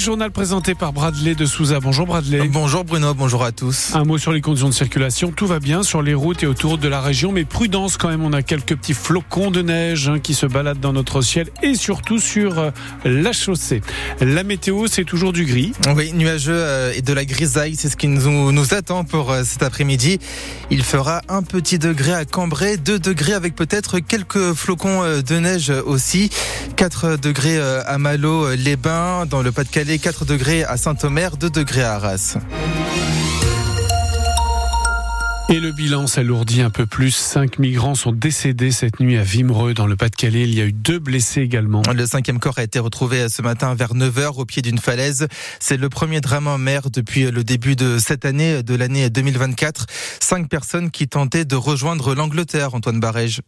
journal présenté par Bradley de Souza. Bonjour Bradley. Bonjour Bruno, bonjour à tous. Un mot sur les conditions de circulation. Tout va bien sur les routes et autour de la région, mais prudence quand même. On a quelques petits flocons de neige hein, qui se baladent dans notre ciel et surtout sur euh, la chaussée. La météo, c'est toujours du gris. Oui, nuageux euh, et de la grisaille, c'est ce qui nous, nous attend pour euh, cet après-midi. Il fera un petit degré à Cambrai, deux degrés avec peut-être quelques flocons de neige aussi. 4 degrés à Malo, les Bains, dans le Pas-de-Calais, 4 degrés à Saint-Omer, 2 degrés à Arras. Et le bilan s'alourdit un peu plus. Cinq migrants sont décédés cette nuit à Vimereux, dans le Pas-de-Calais. Il y a eu deux blessés également. Le cinquième corps a été retrouvé ce matin vers 9h au pied d'une falaise. C'est le premier drame en mer depuis le début de cette année, de l'année 2024. Cinq personnes qui tentaient de rejoindre l'Angleterre, Antoine Barège.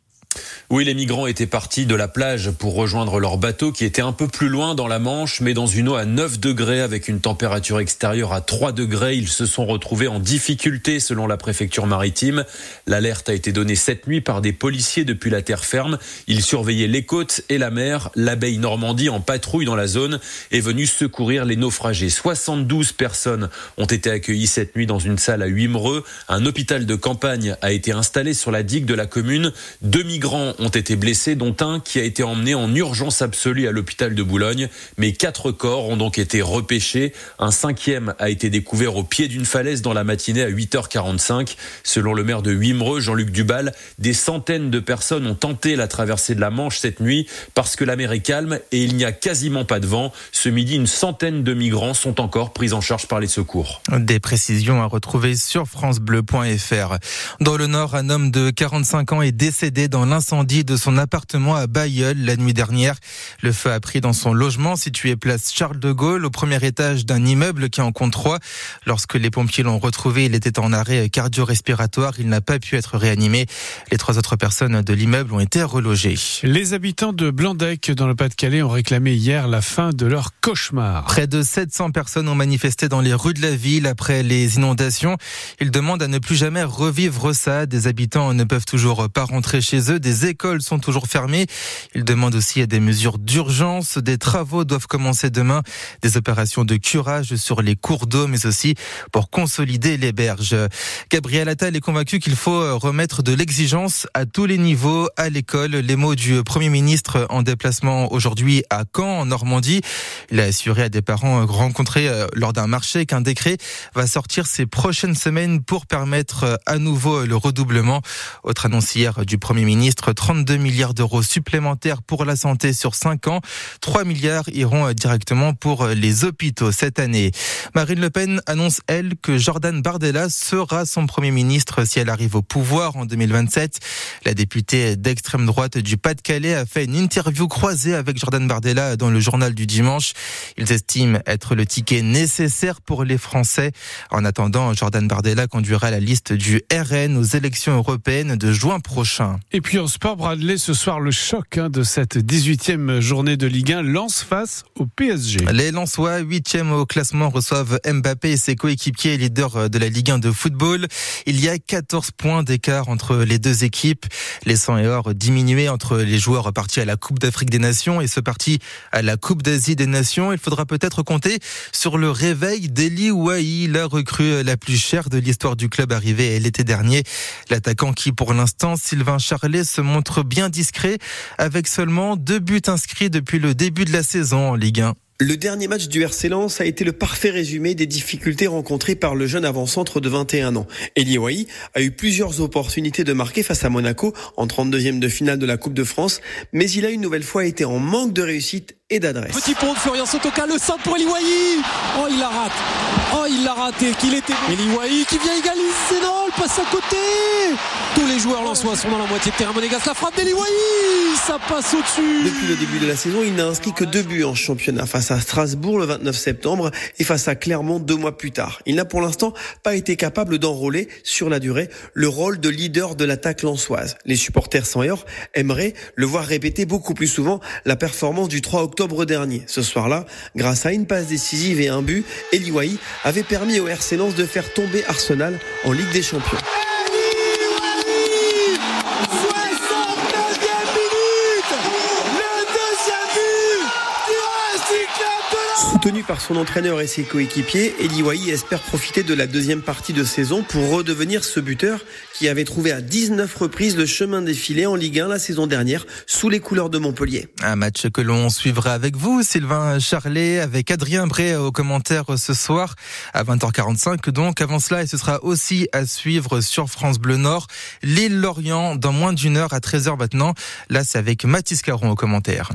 Oui, les migrants étaient partis de la plage pour rejoindre leur bateau qui était un peu plus loin dans la Manche, mais dans une eau à 9 degrés avec une température extérieure à 3 degrés. Ils se sont retrouvés en difficulté selon la préfecture maritime. L'alerte a été donnée cette nuit par des policiers depuis la terre ferme. Ils surveillaient les côtes et la mer. L'abeille Normandie en patrouille dans la zone est venue secourir les naufragés. 72 personnes ont été accueillies cette nuit dans une salle à Huimereux. Un hôpital de campagne a été installé sur la digue de la commune. Deux migrants ont été blessés, dont un qui a été emmené en urgence absolue à l'hôpital de Boulogne. Mais quatre corps ont donc été repêchés. Un cinquième a été découvert au pied d'une falaise dans la matinée à 8h45. Selon le maire de Wimereux, Jean-Luc Dubal, des centaines de personnes ont tenté la traversée de la Manche cette nuit parce que la mer est calme et il n'y a quasiment pas de vent. Ce midi, une centaine de migrants sont encore pris en charge par les secours. Des précisions à retrouver sur francebleu.fr. Dans le Nord, un homme de 45 ans est décédé dans l'incendie de son appartement à Bayeul la nuit dernière. Le feu a pris dans son logement situé place Charles de Gaulle au premier étage d'un immeuble qui en compte trois. Lorsque les pompiers l'ont retrouvé, il était en arrêt cardio-respiratoire. Il n'a pas pu être réanimé. Les trois autres personnes de l'immeuble ont été relogées. Les habitants de Blandec dans le Pas-de-Calais ont réclamé hier la fin de leur cauchemar. Près de 700 personnes ont manifesté dans les rues de la ville après les inondations. Ils demandent à ne plus jamais revivre ça. Des habitants ne peuvent toujours pas rentrer chez eux des écoles sont toujours fermées. Ils demandent aussi des mesures d'urgence. Des travaux doivent commencer demain. Des opérations de curage sur les cours d'eau, mais aussi pour consolider les berges. Gabriel Attal est convaincu qu'il faut remettre de l'exigence à tous les niveaux à l'école. Les mots du Premier ministre en déplacement aujourd'hui à Caen, en Normandie. Il a assuré à des parents rencontrés euh, lors d'un marché qu'un décret va sortir ces prochaines semaines pour permettre à nouveau le redoublement. Autre annonce hier du Premier ministre 32 milliards d'euros supplémentaires pour la santé sur 5 ans. 3 milliards iront euh, directement pour euh, les hôpitaux cette année. Marine Le Pen annonce, elle, que Jordan Bardella sera son Premier ministre si elle arrive au pouvoir en 2027. La députée d'extrême droite du Pas-de-Calais a fait une interview croisée avec Jordan Bardella dans le journal du dimanche. Ils estiment être le ticket nécessaire pour les Français. En attendant, Jordan Bardella conduira la liste du RN aux élections européennes de juin prochain. En sport, Bradley, ce soir, le choc hein, de cette 18e journée de Ligue 1 lance face au PSG. Les Lensois, 8e au classement, reçoivent Mbappé et ses coéquipiers leaders de la Ligue 1 de football. Il y a 14 points d'écart entre les deux équipes. 100 et or diminués entre les joueurs partis à la Coupe d'Afrique des Nations et ceux partis à la Coupe d'Asie des Nations. Il faudra peut-être compter sur le réveil d'Eli Wahi, la recrue la plus chère de l'histoire du club arrivé l'été dernier. L'attaquant qui, pour l'instant, Sylvain Charlet, se montre bien discret avec seulement deux buts inscrits depuis le début de la saison en Ligue 1. Le dernier match du RC Lens a été le parfait résumé des difficultés rencontrées par le jeune avant-centre de 21 ans. Elie Wahi a eu plusieurs opportunités de marquer face à Monaco en 32e de finale de la Coupe de France, mais il a une nouvelle fois été en manque de réussite et d'adresse. Petit pont de Florian Sotoka, le centre pour Eliwahi. Oh, il la rate. Oh, il l'a raté. Qu'il était Eliwahi qui vient égaliser. Non, il passe à côté. Tous les joueurs lensois sont dans la moitié de terrain. Monégas, la frappe d'Eliwahi. Ça passe au-dessus. Depuis le début de la saison, il n'a inscrit que deux buts en championnat face à Strasbourg le 29 septembre et face à Clermont deux mois plus tard. Il n'a pour l'instant pas été capable d'enrôler sur la durée le rôle de leader de l'attaque lensoise. Les supporters sans aimeraient le voir répéter beaucoup plus souvent la performance du 3 octobre dernier. Ce soir-là, grâce à une passe décisive et un but, Eliwahi avait permis au RC Lens de faire tomber Arsenal en Ligue des Champions. Soutenu par son entraîneur et ses coéquipiers, Eli espère profiter de la deuxième partie de saison pour redevenir ce buteur qui avait trouvé à 19 reprises le chemin défilé en Ligue 1 la saison dernière sous les couleurs de Montpellier. Un match que l'on suivra avec vous, Sylvain Charlet, avec Adrien Bray au commentaire ce soir à 20h45. Donc avant cela, et ce sera aussi à suivre sur France Bleu Nord, l'île Lorient dans moins d'une heure à 13h maintenant. Là, c'est avec Mathis Caron au commentaire.